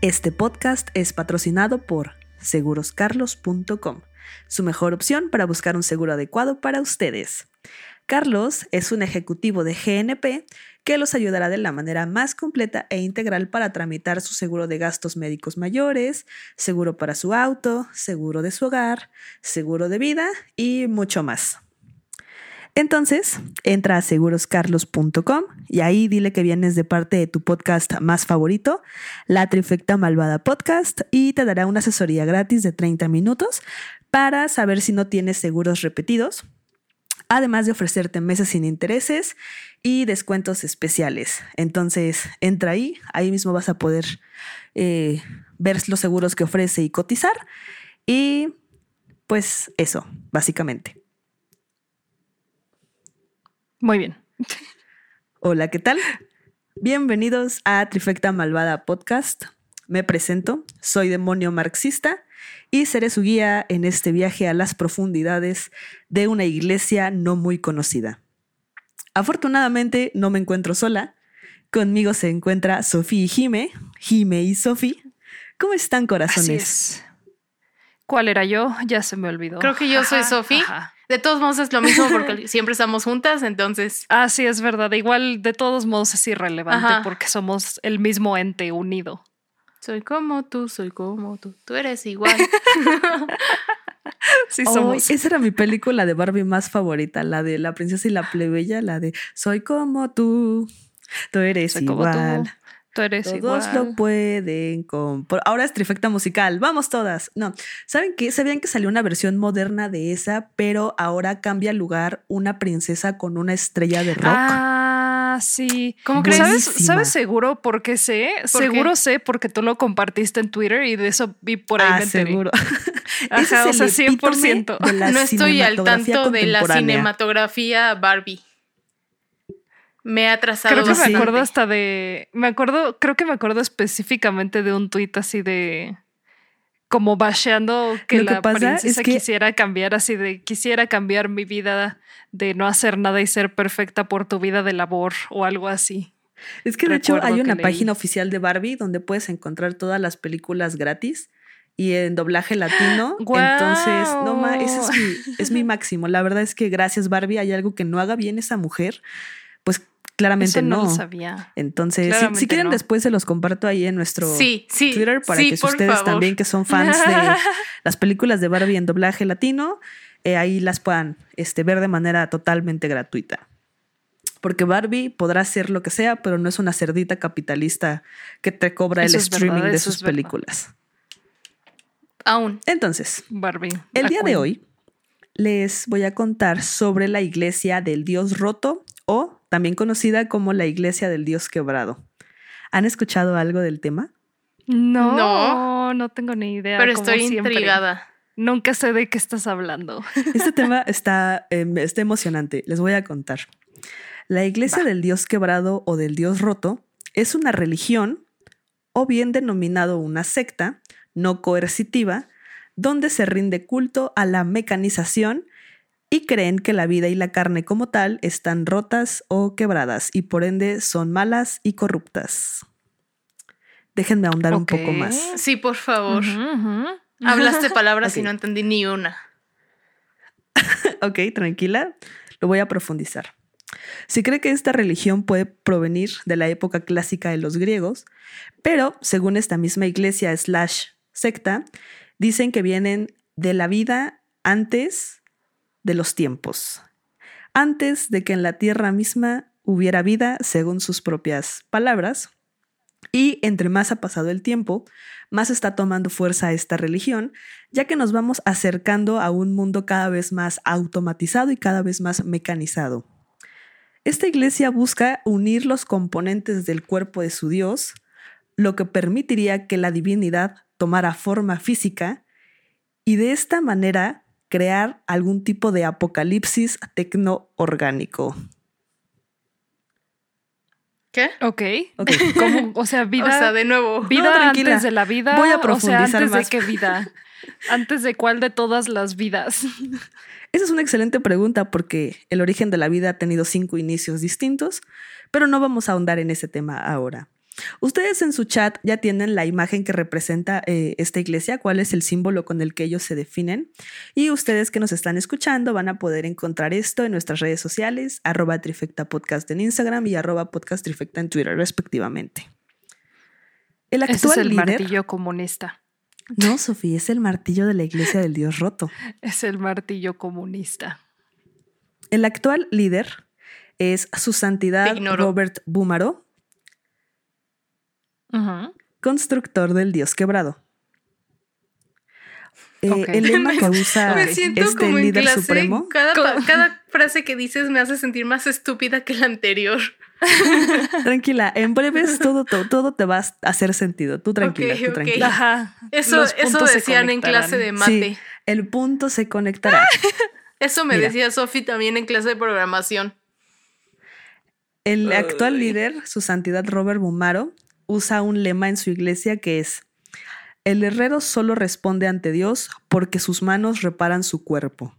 Este podcast es patrocinado por seguroscarlos.com, su mejor opción para buscar un seguro adecuado para ustedes. Carlos es un ejecutivo de GNP que los ayudará de la manera más completa e integral para tramitar su seguro de gastos médicos mayores, seguro para su auto, seguro de su hogar, seguro de vida y mucho más. Entonces, entra a seguroscarlos.com y ahí dile que vienes de parte de tu podcast más favorito, La Trifecta Malvada Podcast, y te dará una asesoría gratis de 30 minutos para saber si no tienes seguros repetidos, además de ofrecerte meses sin intereses y descuentos especiales. Entonces, entra ahí, ahí mismo vas a poder eh, ver los seguros que ofrece y cotizar. Y pues eso, básicamente. Muy bien. Hola, ¿qué tal? Bienvenidos a Trifecta Malvada Podcast. Me presento, soy demonio marxista y seré su guía en este viaje a las profundidades de una iglesia no muy conocida. Afortunadamente no me encuentro sola. Conmigo se encuentra Sofía y Jime, Jime y Sofía. ¿Cómo están, corazones? ¿Cuál era yo? Ya se me olvidó. Creo que yo soy Sofía. De todos modos es lo mismo porque siempre estamos juntas, entonces. Ah, sí, es verdad. Igual de todos modos es irrelevante porque somos el mismo ente unido. Soy como tú, soy como tú. Tú eres igual. sí, somos. esa era mi película de Barbie más favorita, la de La princesa y la plebeya, la de Soy como tú. Tú eres igual. Todos lo pueden comprar. Ahora es trifecta musical. Vamos todas. No. ¿Saben qué? ¿Sabían que salió una versión moderna de esa, pero ahora cambia lugar una princesa con una estrella de rock? Ah, sí. ¿Cómo crees? ¿Sabes, ¿Sabes seguro por qué sé? seguro sé porque tú lo compartiste en Twitter y de eso vi por ahí. Ah, seguro. Ajá, o sea, 100%. no estoy al tanto de la cinematografía Barbie me ha atrasado. Creo que me acuerdo hasta de. Me acuerdo, creo que me acuerdo específicamente de un tuit así de. Como basheando que la princesa quisiera cambiar, así de quisiera cambiar mi vida de no hacer nada y ser perfecta por tu vida de labor o algo así. Es que de hecho hay una página oficial de Barbie donde puedes encontrar todas las películas gratis y en doblaje latino. Entonces, no más, ese es mi, es mi máximo. La verdad es que gracias Barbie hay algo que no haga bien esa mujer, pues Claramente no. Lo sabía. Entonces, si, quieren, después se los comparto ahí en nuestro Twitter para que ustedes también, que son fans de las películas de Barbie en doblaje latino, eh, ahí las puedan este, ver de manera totalmente gratuita. Porque Barbie podrá ser lo que sea, pero no es una cerdita capitalista que te cobra el streaming de sus películas. Aún. Entonces, Barbie. El día de hoy les voy a contar sobre la iglesia del dios roto o también conocida como la Iglesia del Dios Quebrado. ¿Han escuchado algo del tema? No, no, no tengo ni idea. Pero estoy intrigada. Nunca sé de qué estás hablando. Este tema está, em, está emocionante. Les voy a contar. La Iglesia del Dios Quebrado o del Dios Roto es una religión, o bien denominado una secta, no coercitiva, donde se rinde culto a la mecanización y creen que la vida y la carne como tal están rotas o quebradas y por ende son malas y corruptas. Déjenme ahondar un poco más. Sí, por favor. Hablaste palabras y no entendí ni una. ok, tranquila. Lo voy a profundizar. Se cree que esta religión puede provenir de la época clásica de los griegos, pero según esta misma iglesia slash secta, dicen que vienen de la vida antes de los tiempos, antes de que en la tierra misma hubiera vida, según sus propias palabras, y entre más ha pasado el tiempo, más está tomando fuerza esta religión, ya que nos vamos acercando a un mundo cada vez más automatizado y cada vez más mecanizado. Esta iglesia busca unir los componentes del cuerpo de su Dios, lo que permitiría que la divinidad tomara forma física y de esta manera crear algún tipo de apocalipsis tecno-orgánico. ¿Qué? Ok. okay. O sea, vida. O sea, de nuevo. Vida antes de la vida. Voy a profundizar o sea, antes de qué vida. ¿Antes de cuál de todas las vidas? Esa es una excelente pregunta porque el origen de la vida ha tenido cinco inicios distintos, pero no vamos a ahondar en ese tema ahora. Ustedes en su chat ya tienen la imagen que representa eh, esta iglesia, cuál es el símbolo con el que ellos se definen. Y ustedes que nos están escuchando van a poder encontrar esto en nuestras redes sociales, arroba trifecta podcast en Instagram y arroba podcast trifecta en Twitter, respectivamente. El actual es el martillo comunista. No, Sofía, es el martillo de la iglesia del Dios roto. Es el martillo comunista. El actual líder es su santidad Robert Búmaro, constructor del Dios quebrado. Eh, el lema que usa este líder supremo. Cada, frase que dices me hace sentir más estúpida que la anterior. tranquila, en breves todo, todo, te va a hacer sentido. Tú tranquila, tú tranquila. Eso, eso decían en clase de mate. el punto se conectará. eso me decía Sofi también en clase de programación. El actual líder, su santidad Robert Bumaro, usa un lema en su iglesia que es, el herrero solo responde ante Dios porque sus manos reparan su cuerpo.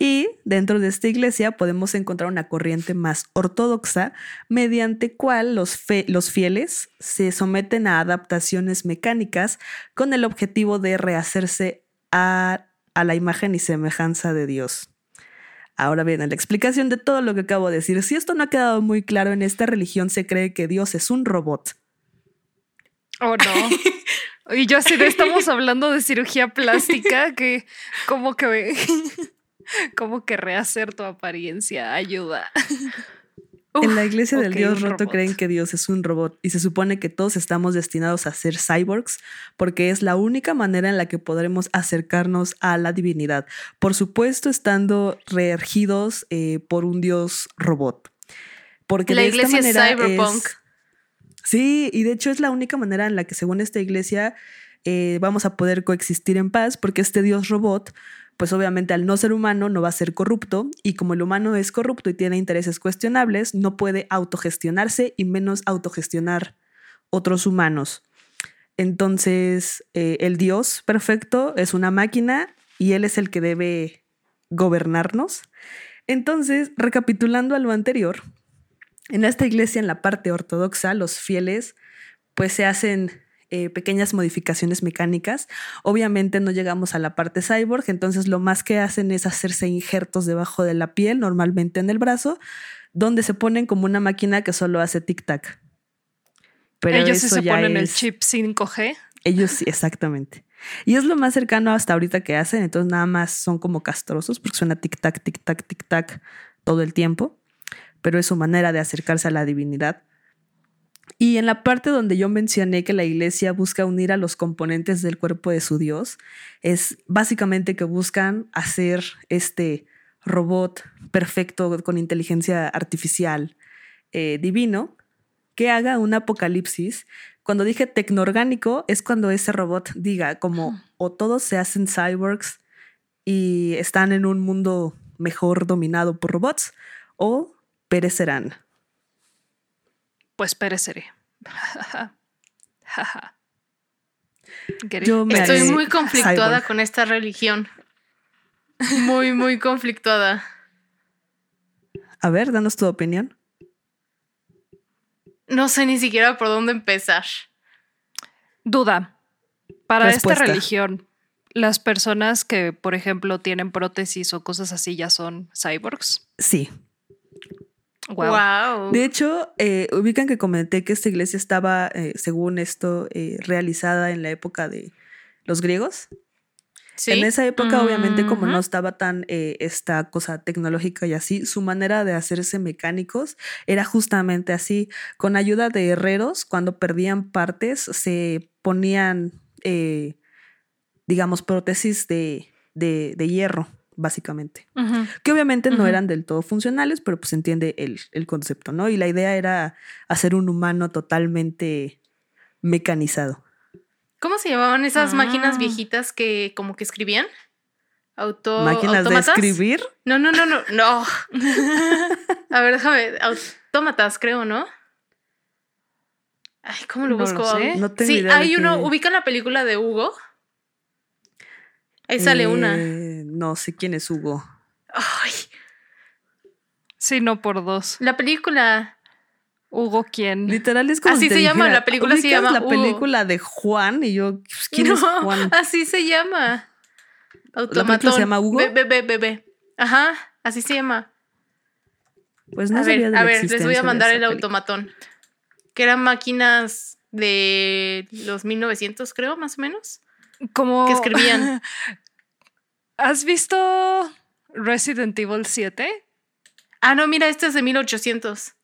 Y dentro de esta iglesia podemos encontrar una corriente más ortodoxa mediante cual los, los, fieles se someten a adaptaciones mecánicas con el objetivo de rehacerse a, a la imagen y semejanza de Dios. Ahora bien, en la explicación de todo lo que acabo de decir, si esto no ha quedado muy claro, en esta religión se cree que Dios es un robot. Oh, no. y yo así de estamos hablando de cirugía plástica, que como que como que rehacer tu apariencia ayuda en la iglesia del Dios roto creen que Dios es un robot y se supone que todos estamos destinados a ser cyborgs porque es la única manera en la que podremos acercarnos a la divinidad. Por supuesto, estando regidos eh, por un Dios robot. Porque la iglesia es cyberpunk. sí, y de hecho es la única manera en la que según esta iglesia eh, vamos a poder coexistir en paz porque este Dios robot pues obviamente al no ser humano no va a ser corrupto y como el humano es corrupto y tiene intereses cuestionables, no puede autogestionarse y menos autogestionar otros humanos. Entonces, eh, el Dios perfecto es una máquina y Él es el que debe gobernarnos. Entonces, recapitulando a lo anterior, en esta iglesia, en la parte ortodoxa, los fieles pues se hacen eh, pequeñas modificaciones mecánicas. Obviamente no llegamos a la parte cyborg, entonces lo más que hacen es hacerse injertos debajo de la piel, normalmente en el brazo, donde se ponen como una máquina que solo hace tic-tac. Pero ellos sí se ponen el chip 5G. Ellos sí, exactamente. Y es lo más cercano hasta ahorita que hacen, entonces nada más son como castrosos porque suena tic-tac, tic-tac, tic-tac todo el tiempo, pero es su manera de acercarse a la divinidad. Y en la parte donde yo mencioné que la iglesia busca unir a los componentes del cuerpo de su Dios, es básicamente que buscan hacer este robot perfecto con inteligencia artificial eh, divino que haga un apocalipsis. Cuando dije tecnoorgánico es cuando ese robot diga como o todos se hacen cyborgs y están en un mundo mejor dominado por robots o perecerán pues pereceré. Estoy muy conflictuada con esta religión. Muy, muy conflictuada. A ver, danos tu opinión. No sé ni siquiera por dónde empezar. Duda. Para esta religión, ¿las personas que, por ejemplo, tienen prótesis o cosas así ya son cyborgs? Sí. Wow. De hecho, eh, ubican que comenté que esta iglesia estaba, eh, según esto, eh, realizada en la época de los griegos. ¿Sí? En esa época, obviamente, como no estaba tan esta cosa tecnológica y así, su manera de hacerse mecánicos era justamente así. Con ayuda de herreros, cuando perdían partes, se ponían, digamos, prótesis de, de, de hierro básicamente. Que obviamente no eran del todo funcionales, pero pues entiende el, concepto, ¿no? Y la idea era hacer un humano totalmente mecanizado. ¿Cómo se llamaban esas máquinas ah. viejitas que como que escribían? Auto, ¿Máquinas de escribir? No, no, no, no, no. A ver, déjame. Autómatas, creo, ¿no? Ay, ¿cómo lo busco? No tengo sí, hay uno, ¿ubican la película de Hugo? Ahí sale una. No sé quién es Hugo. Ay. Sí, no por dos. La película. Hugo quién. Literal es como Así se llama, la película se llama la película de Juan y yo, pues, ¿quién es Juan? Así se llama. Automatón. se llama Hugo? Bebé, bebé. Ajá, así se llama. Pues no a ver, a ver, les voy a mandar el automatón. Que eran máquinas de los 1900, creo, más o menos. Como que escribían. ¿Has visto Resident Evil 7? Ah, no, mira, este es de 1800.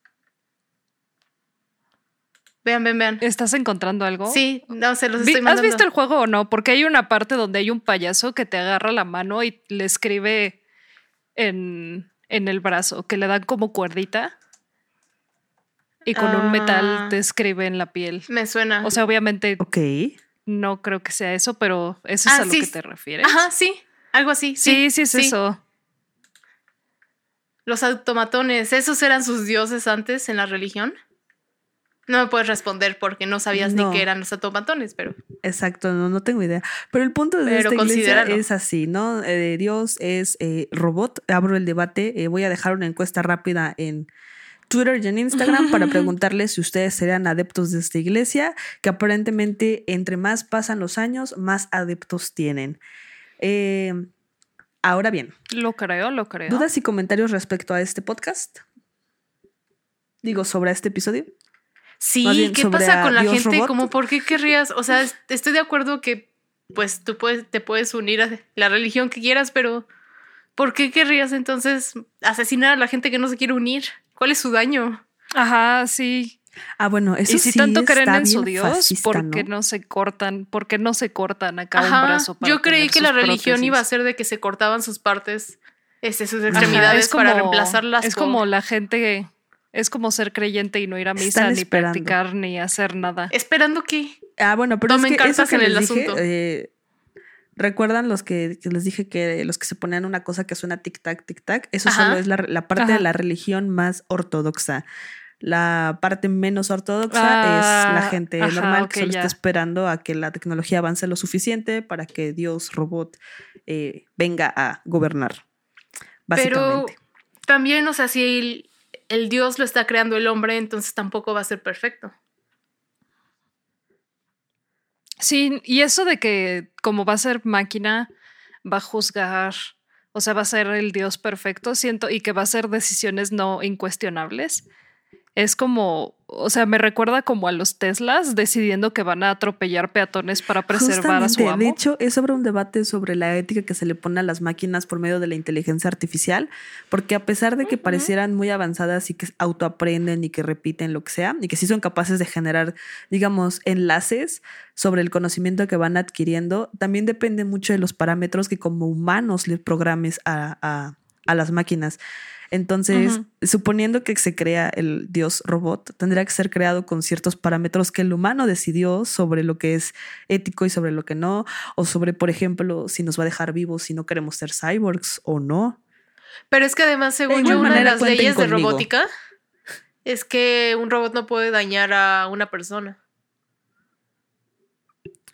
Vean, vean, vean. ¿Estás encontrando algo? Sí, no, se los estoy mandando. ¿Has visto el juego o no? Porque hay una parte donde hay un payaso que te agarra la mano y le escribe en, en el brazo, que le dan como cuerdita. Y con un metal ah. te escribe en la piel. Me suena. O sea, obviamente. Ok. No creo que sea eso, pero eso es ah, a lo que te refieres. Ajá, sí. Algo así. Sí, sí, es eso. Los automatones, ¿esos eran sus dioses antes en la religión? No me puedes responder porque no sabías ni qué eran los automatones, pero. Exacto, no, no tengo idea. Pero el punto de esta iglesia es así, ¿no? Eh, Dios es eh, robot. Abro el debate. Eh, voy a dejar una encuesta rápida en Twitter y en Instagram para preguntarles si ustedes serían adeptos de esta iglesia, que aparentemente entre más pasan los años, más adeptos tienen. Ahora bien. Lo creo, lo creo. ¿Dudas y comentarios respecto a este podcast? Digo, sobre este episodio. Sí, ¿qué pasa con la gente? Como, ¿por qué querrías? O sea, estoy de acuerdo que pues tú puedes, te puedes unir a la religión que quieras, pero ¿por qué querrías entonces asesinar a la gente que no se quiere unir? ¿Cuál es su daño? Ajá, sí. Ah, bueno, eso Y si tanto creen en su Dios, ¿por qué ¿no? se cortan? ¿Por qué no se cortan acá un brazo? Yo creí que la religión iba a ser de que se cortaban sus partes, este, sus extremidades para reemplazarlas. Es como la gente es como ser creyente y no ir a misa, ni practicar, ni hacer nada. ¿Esperando qué? Ah, bueno, pero es que eso que en el asunto. Eh, ¿Recuerdan los que, les dije que los que se ponían una cosa que suena tic-tac, tic-tac? Eso solo es la, parte de la religión más ortodoxa. La parte menos ortodoxa es la ah, gente normal que solo está esperando a que la tecnología avance lo suficiente para que Dios, robot, eh, venga a gobernar. Básicamente. Pero también, o sea, si el Dios lo está creando el hombre, entonces tampoco va a ser perfecto. Sí, y eso de que como va a ser máquina, va a juzgar, o sea, va a ser el Dios perfecto, siento, y que va a ser decisiones no incuestionables es como, o sea, me recuerda como a los Teslas decidiendo que van a atropellar peatones para preservar a su amo. De hecho, es sobre un debate sobre la ética que se le pone a las máquinas por medio de la inteligencia artificial, porque a pesar de que parecieran muy avanzadas y que autoaprenden y que repiten lo que sea, y que sí son capaces de generar, digamos, enlaces sobre el conocimiento que van adquiriendo, también depende mucho de los parámetros que como humanos le programes a, a, a las máquinas. Entonces, suponiendo que se crea el dios robot, tendría que ser creado con ciertos parámetros que el humano decidió sobre lo que es ético y sobre lo que no, o sobre, por ejemplo, si nos va a dejar vivos si no queremos ser cyborgs o no. Pero es que además, según yo, una de las leyes de robótica es que un robot no puede dañar a una persona.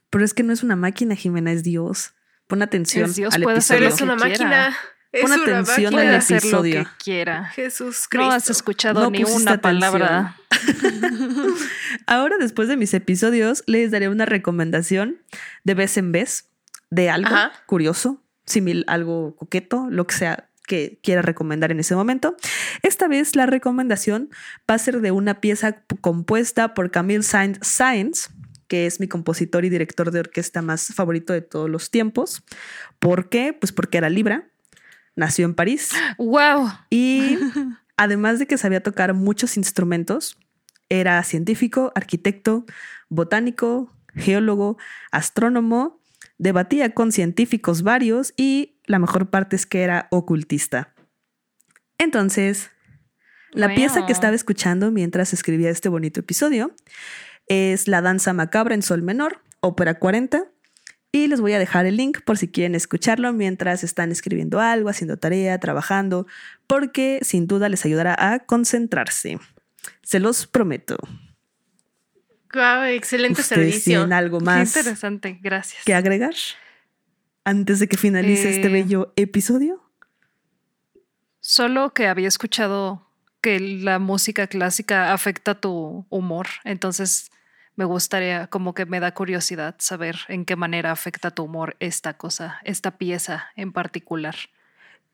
Pero es que no es una máquina, Jimena, es Dios. Pon atención. Dios puede ser es una máquina. Pon atención al episodio. Lo que quiera. Jesús Cristo. No has escuchado ni una palabra. Ahora, después de mis episodios, les daré una recomendación de vez en vez de algo curioso, simil, algo coqueto, lo que sea que quiera recomendar en ese momento. Esta vez la recomendación va a ser de una pieza compuesta por Camille Sainz, que es mi compositor y director de orquesta más favorito de todos los tiempos. ¿Por qué? Pues porque era Libra nació en París. ¡Wow! Y además de que sabía tocar muchos instrumentos, era científico, arquitecto, botánico, geólogo, astrónomo, debatía con científicos varios y la mejor parte es que era ocultista. Entonces, la pieza que estaba escuchando mientras escribía este bonito episodio es La danza macabra en sol menor, ópera 40, y les voy a dejar el link por si quieren escucharlo mientras están escribiendo algo, haciendo tarea, trabajando, porque sin duda les ayudará a concentrarse. Se los prometo. excelente servicio. ¿Tienen algo más? interesante, gracias. ¿Que agregar antes de que finalice este eh, bello episodio? Solo que había escuchado que la música clásica afecta tu humor, entonces me gustaría, como que me da curiosidad saber en qué manera afecta tu humor esta cosa, esta pieza en particular.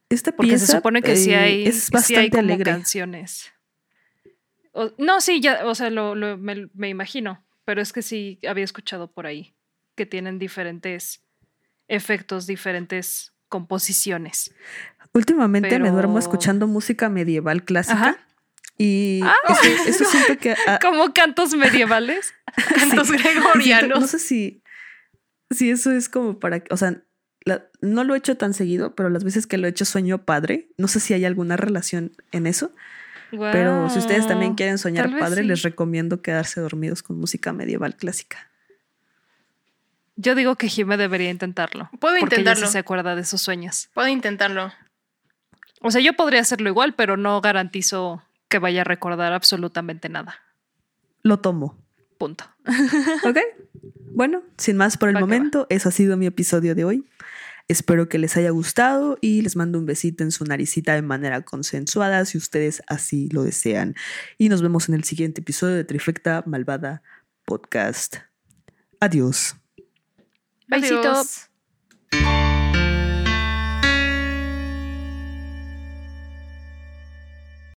Esta Porque se supone que sí hay, es bastante alegre. canciones. no, sí, ya, o sea, lo, me, imagino, pero es que sí había escuchado por ahí que tienen diferentes efectos, diferentes composiciones. Últimamente me duermo escuchando música medieval clásica. Y ah. eso, siento que. Ah, ¿Como cantos medievales? cantos gregorianos. no sé si, si eso es como para. O sea, no lo he hecho tan seguido, pero las veces que lo he hecho sueño padre. No sé si hay alguna relación en eso. Pero si ustedes también quieren soñar padre, les recomiendo quedarse dormidos con música medieval clásica. Yo digo que Jime debería intentarlo. Puedo porque intentarlo. Ella se acuerda de sus sueños. Puedo intentarlo. O sea, yo podría hacerlo igual, pero no garantizo que vaya a recordar absolutamente nada. Lo tomo. Punto. ok. Bueno, sin más por el momento, eso ha sido mi episodio de hoy. Espero que les haya gustado y les mando un besito en su naricita de manera consensuada si ustedes así lo desean. Y nos vemos en el siguiente episodio de Trifecta Malvada Podcast. Adiós. Besitos.